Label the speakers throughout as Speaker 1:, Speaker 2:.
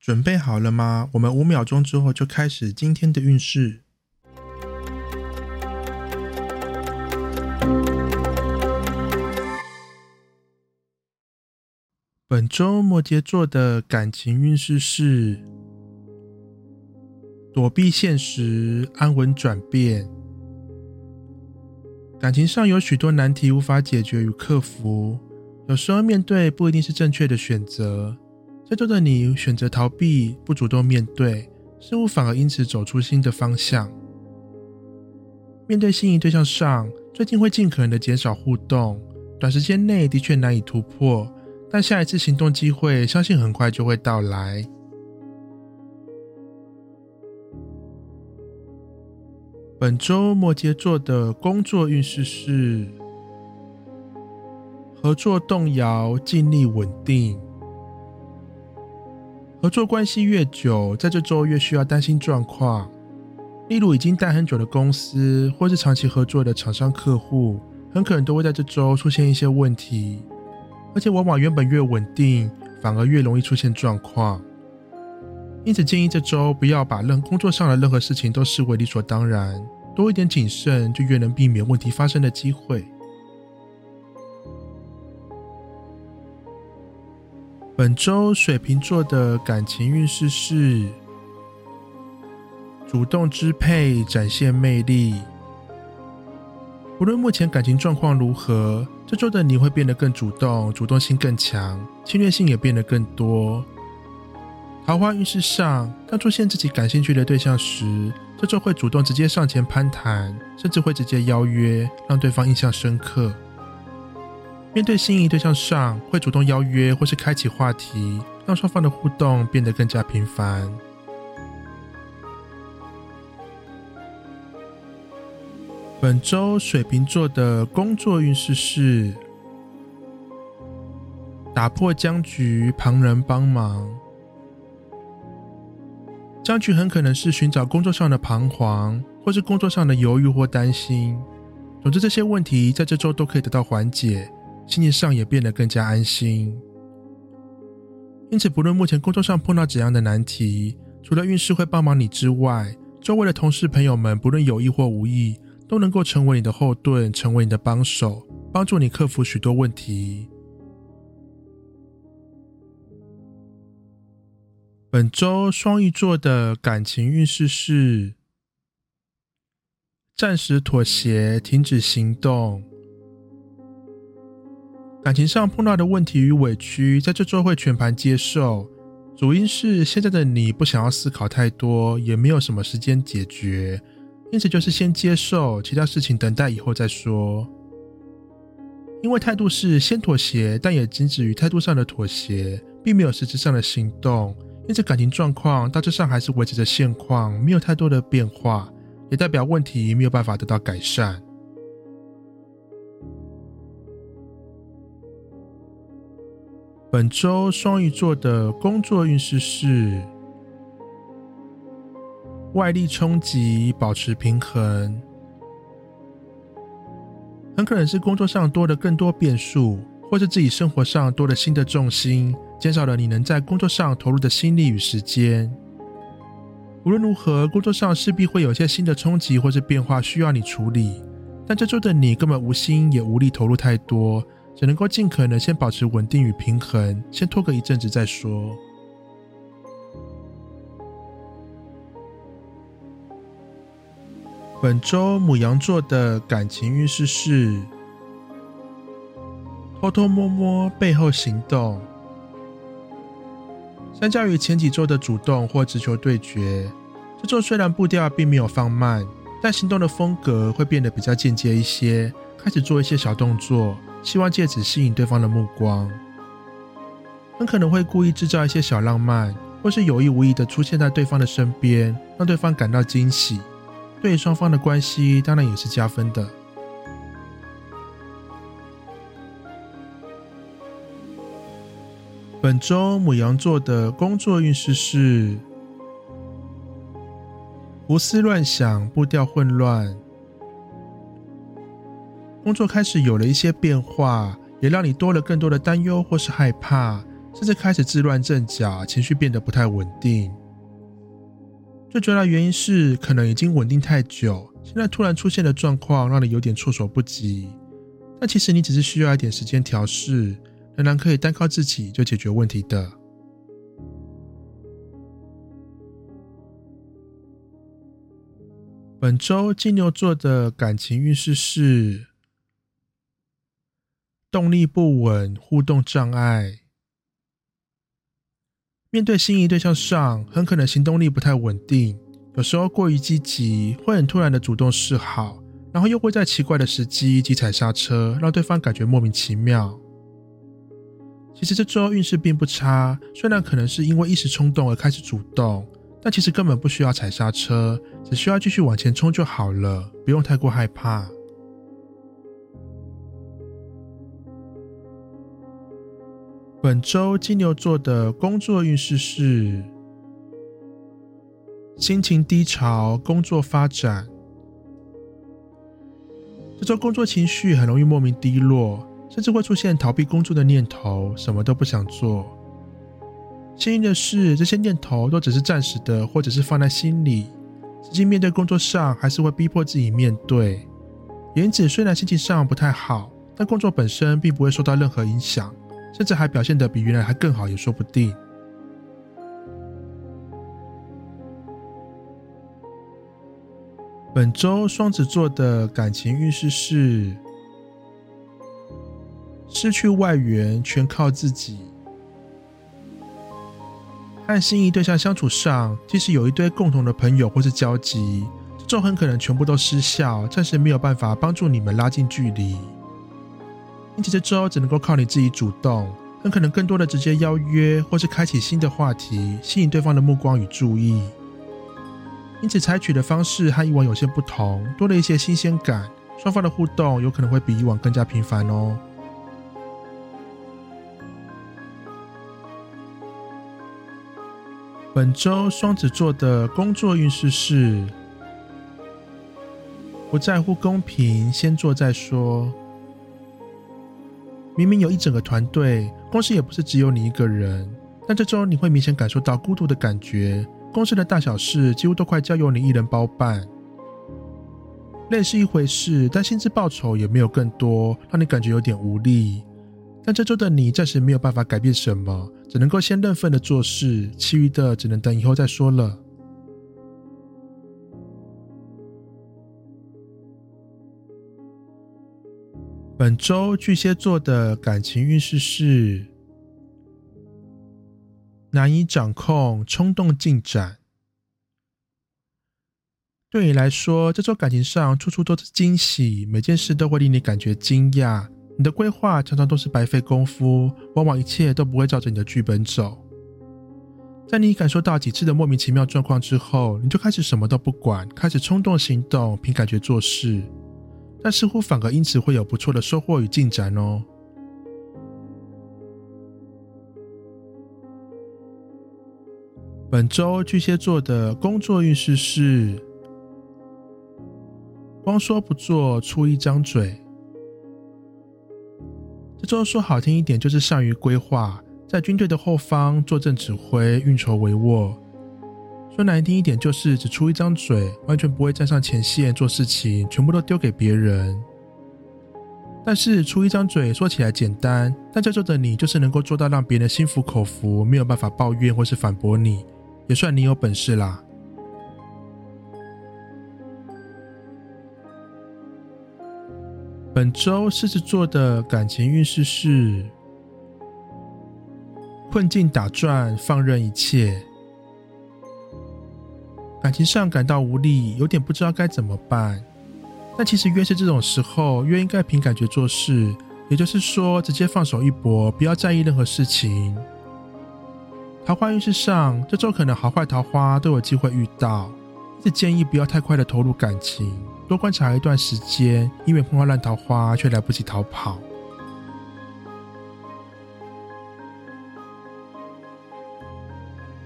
Speaker 1: 准备好了吗？我们五秒钟之后就开始今天的运势。本周摩羯座的感情运势是：躲避现实，安稳转变。感情上有许多难题无法解决与克服。有时候面对不一定是正确的选择，这周的你选择逃避，不主动面对，事物反而因此走出新的方向。面对心仪对象上，最近会尽可能的减少互动，短时间内的确难以突破，但下一次行动机会相信很快就会到来。本周摩羯座的工作运势是。合作动摇，尽力稳定。合作关系越久，在这周越需要担心状况。例如，已经待很久的公司，或是长期合作的厂商客户，很可能都会在这周出现一些问题。而且，往往原本越稳定，反而越容易出现状况。因此，建议这周不要把任工作上的任何事情都视为理所当然，多一点谨慎，就越能避免问题发生的机会。本周水瓶座的感情运势是主动支配，展现魅力。无论目前感情状况如何，这周的你会变得更主动，主动性更强，侵略性也变得更多。桃花运势上，当出现自己感兴趣的对象时，这周会主动直接上前攀谈，甚至会直接邀约，让对方印象深刻。面对心仪对象上，会主动邀约或是开启话题，让双方的互动变得更加频繁。本周水瓶座的工作运势是打破僵局，旁人帮忙。僵局很可能是寻找工作上的彷徨，或是工作上的犹豫或担心。总之，这些问题在这周都可以得到缓解。心情上也变得更加安心，因此不论目前工作上碰到怎样的难题，除了运势会帮忙你之外，周围的同事朋友们不论有意或无意，都能够成为你的后盾，成为你的帮手，帮助你克服许多问题。本周双鱼座的感情运势是：暂时妥协，停止行动。感情上碰到的问题与委屈，在这周会全盘接受。主因是现在的你不想要思考太多，也没有什么时间解决，因此就是先接受，其他事情等待以后再说。因为态度是先妥协，但也仅止于态度上的妥协，并没有实质上的行动，因此感情状况大致上还是维持着现况，没有太多的变化，也代表问题没有办法得到改善。本周双鱼座的工作运势是外力冲击，保持平衡。很可能是工作上多了更多变数，或是自己生活上多了新的重心，减少了你能在工作上投入的心力与时间。无论如何，工作上势必会有些新的冲击或是变化需要你处理，但这周的你根本无心也无力投入太多。只能够尽可能先保持稳定与平衡，先拖个一阵子再说。本周母羊座的感情运势是偷偷摸摸，背后行动。相较于前几周的主动或直球对决，这周虽然步调并没有放慢，但行动的风格会变得比较间接一些，开始做一些小动作。希望借此吸引对方的目光，很可能会故意制造一些小浪漫，或是有意无意的出现在对方的身边，让对方感到惊喜，对双方的关系当然也是加分的。本周母羊座的工作运势是胡思乱想，步调混乱，工作开始有了一些变化，也让你多了更多的担忧或是害怕。甚至开始自乱阵脚，情绪变得不太稳定。最主要的原因是，可能已经稳定太久，现在突然出现的状况让你有点措手不及。但其实你只是需要一点时间调试，仍然可以单靠自己就解决问题的。本周金牛座的感情运势是动力不稳，互动障碍。面对心仪对象上，很可能行动力不太稳定，有时候过于积极，会很突然的主动示好，然后又会在奇怪的时机急踩刹车，让对方感觉莫名其妙。其实这周运势并不差，虽然可能是因为一时冲动而开始主动，但其实根本不需要踩刹车，只需要继续往前冲就好了，不用太过害怕。本周金牛座的工作运势是心情低潮，工作发展。这周工作情绪很容易莫名低落，甚至会出现逃避工作的念头，什么都不想做。幸运的是，这些念头都只是暂时的，或者是放在心里，实际面对工作上还是会逼迫自己面对。原子，虽然心情上不太好，但工作本身并不会受到任何影响。甚至还表现得比原来还更好，也说不定。本周双子座的感情运势是失去外援，全靠自己。和心仪对象相处上，即使有一堆共同的朋友或是交集，这周很可能全部都失效，暂时没有办法帮助你们拉近距离。因此，这周只能够靠你自己主动，很可能更多的直接邀约，或是开启新的话题，吸引对方的目光与注意。因此，采取的方式和以往有些不同，多了一些新鲜感，双方的互动有可能会比以往更加频繁哦。本周双子座的工作运势是：不在乎公平，先做再说。明明有一整个团队，公司也不是只有你一个人，但这周你会明显感受到孤独的感觉。公司的大小事几乎都快交由你一人包办，累是一回事，但薪资报酬也没有更多，让你感觉有点无力。但这周的你暂时没有办法改变什么，只能够先认份的做事，其余的只能等以后再说了。本周巨蟹座的感情运势是难以掌控，冲动进展。对你来说，这周感情上处处都是惊喜，每件事都会令你感觉惊讶。你的规划常常都是白费功夫，往往一切都不会照着你的剧本走。在你感受到几次的莫名其妙状况之后，你就开始什么都不管，开始冲动行动，凭感觉做事。但似乎反而因此会有不错的收获与进展哦。本周巨蟹座的工作运势是：光说不做，出一张嘴。这周说好听一点，就是善于规划，在军队的后方坐镇指挥，运筹帷幄。说难听一点，就是只出一张嘴，完全不会站上前线做事情，全部都丢给别人。但是出一张嘴说起来简单，但在座的你就是能够做到让别人心服口服，没有办法抱怨或是反驳你，也算你有本事啦。本周狮子座的感情运势是困境打转，放任一切。感情上感到无力，有点不知道该怎么办。但其实越是这种时候，越应该凭感觉做事，也就是说，直接放手一搏，不要在意任何事情。桃花运势上，这周可能好坏桃花都有机会遇到，这建议不要太快的投入感情，多观察一段时间，以免碰到烂桃花却来不及逃跑。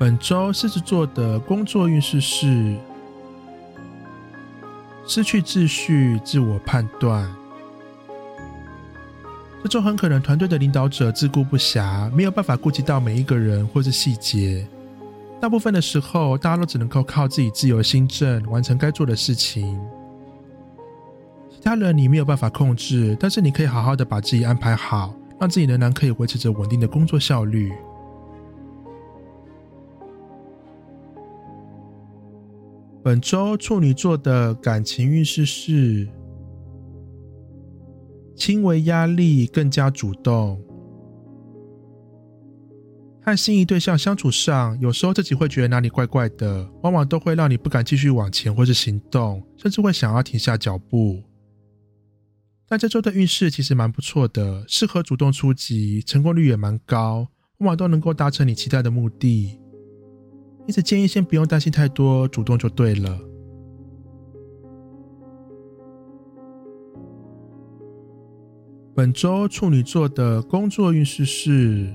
Speaker 1: 本周狮子座的工作运势是失去秩序、自我判断。这周很可能团队的领导者自顾不暇，没有办法顾及到每一个人或是细节。大部分的时候，大家都只能够靠自己自由心证完成该做的事情。其他人你没有办法控制，但是你可以好好的把自己安排好，让自己仍然可以维持着稳定的工作效率。本周处女座的感情运势是。轻微压力，更加主动。和心仪对象相处上，有时候自己会觉得哪里怪怪的，往往都会让你不敢继续往前或是行动，甚至会想要停下脚步。但这周的运势其实蛮不错的，适合主动出击，成功率也蛮高，往往都能够达成你期待的目的。因此建议先不用担心太多，主动就对了。本周处女座的工作运势是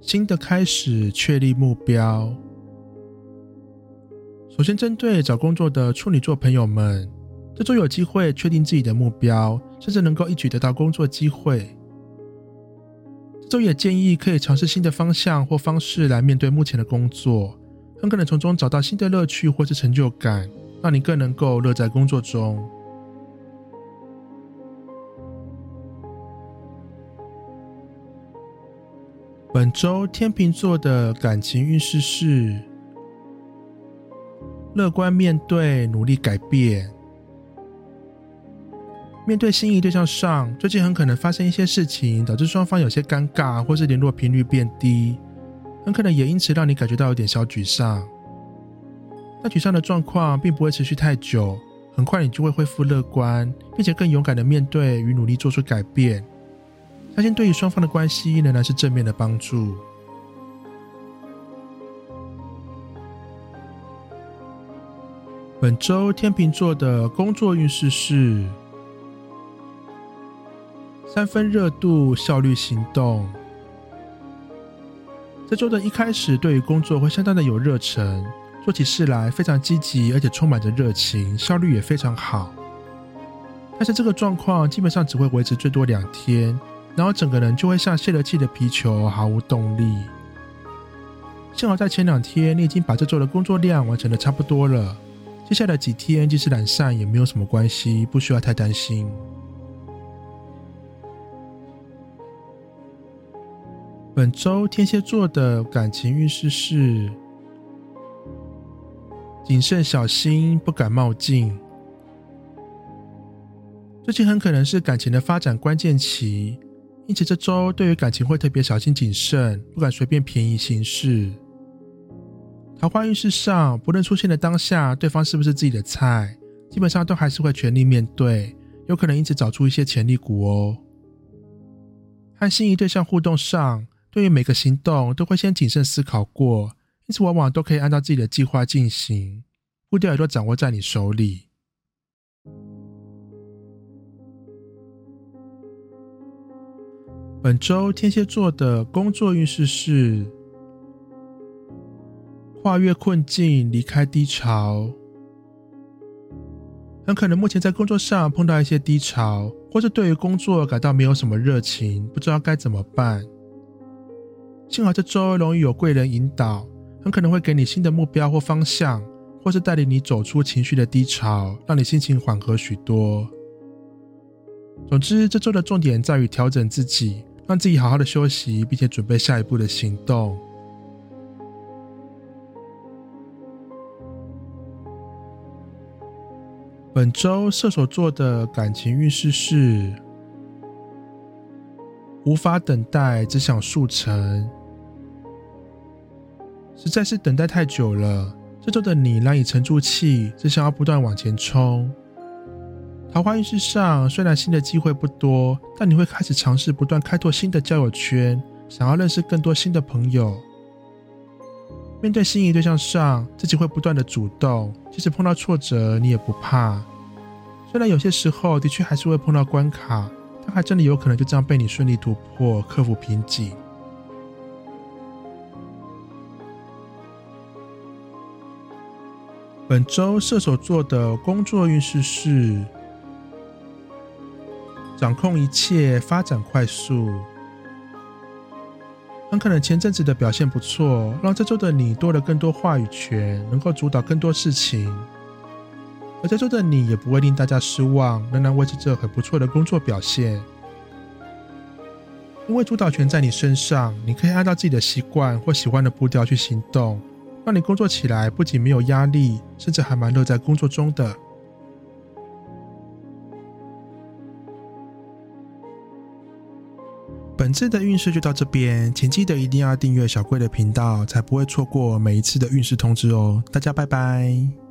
Speaker 1: 新的开始，确立目标。首先，针对找工作的处女座朋友们，这周有机会确定自己的目标，甚至能够一举得到工作机会。周也建议可以尝试新的方向或方式来面对目前的工作，很可能从中找到新的乐趣或是成就感，让你更能够乐在工作中。本周天秤座的感情运势是乐观面对，努力改变。面对心仪对象上，最近很可能发生一些事情，导致双方有些尴尬，或是联络频率变低，很可能也因此让你感觉到有点小沮丧。但沮丧的状况并不会持续太久，很快你就会恢复乐观，并且更勇敢的面对与努力做出改变。相信对于双方的关系仍然是正面的帮助。本周天秤座的工作运势是三分热度，效率行动。这周的一开始，对于工作会相当的有热忱，做起事来非常积极，而且充满着热情，效率也非常好。但是这个状况基本上只会维持最多两天。然后整个人就会像泄了气的皮球，毫无动力。幸好在前两天，你已经把这周的工作量完成的差不多了。接下来几天即使懒散也没有什么关系，不需要太担心。本周天蝎座的感情运势是谨慎小心，不敢冒进。最近很可能是感情的发展关键期。因此，这周对于感情会特别小心谨慎，不敢随便便宜行事。桃花运势上，不论出现的当下对方是不是自己的菜，基本上都还是会全力面对，有可能因此找出一些潜力股哦。和心仪对象互动上，对于每个行动都会先谨慎思考过，因此往往都可以按照自己的计划进行，步调也都掌握在你手里。本周天蝎座的工作运势是跨越困境，离开低潮。很可能目前在工作上碰到一些低潮，或是对于工作感到没有什么热情，不知道该怎么办。幸好这周容易有贵人引导，很可能会给你新的目标或方向，或是带领你走出情绪的低潮，让你心情缓和许多。总之，这周的重点在于调整自己。让自己好好的休息，并且准备下一步的行动。本周射手座的感情运势是无法等待，只想速成。实在是等待太久了，这周的你难以沉住气，只想要不断往前冲。桃花运势上，虽然新的机会不多，但你会开始尝试不断开拓新的交友圈，想要认识更多新的朋友。面对心仪对象上，自己会不断的主动，即使碰到挫折，你也不怕。虽然有些时候的确还是会碰到关卡，他还真的有可能就这样被你顺利突破，克服瓶颈。本周射手座的工作运势是掌控一切，发展快速。很可能前阵子的表现不错，让这周的你多了更多话语权，能够主导更多事情。而这周的你也不会令大家失望，仍然维持着很不错的工作表现。因为主导权在你身上，你可以按照自己的习惯或喜欢的步调去行动。让你工作起来不仅没有压力，甚至还蛮乐在工作中的。本次的运势就到这边，请记得一定要订阅小贵的频道，才不会错过每一次的运势通知哦。大家拜拜。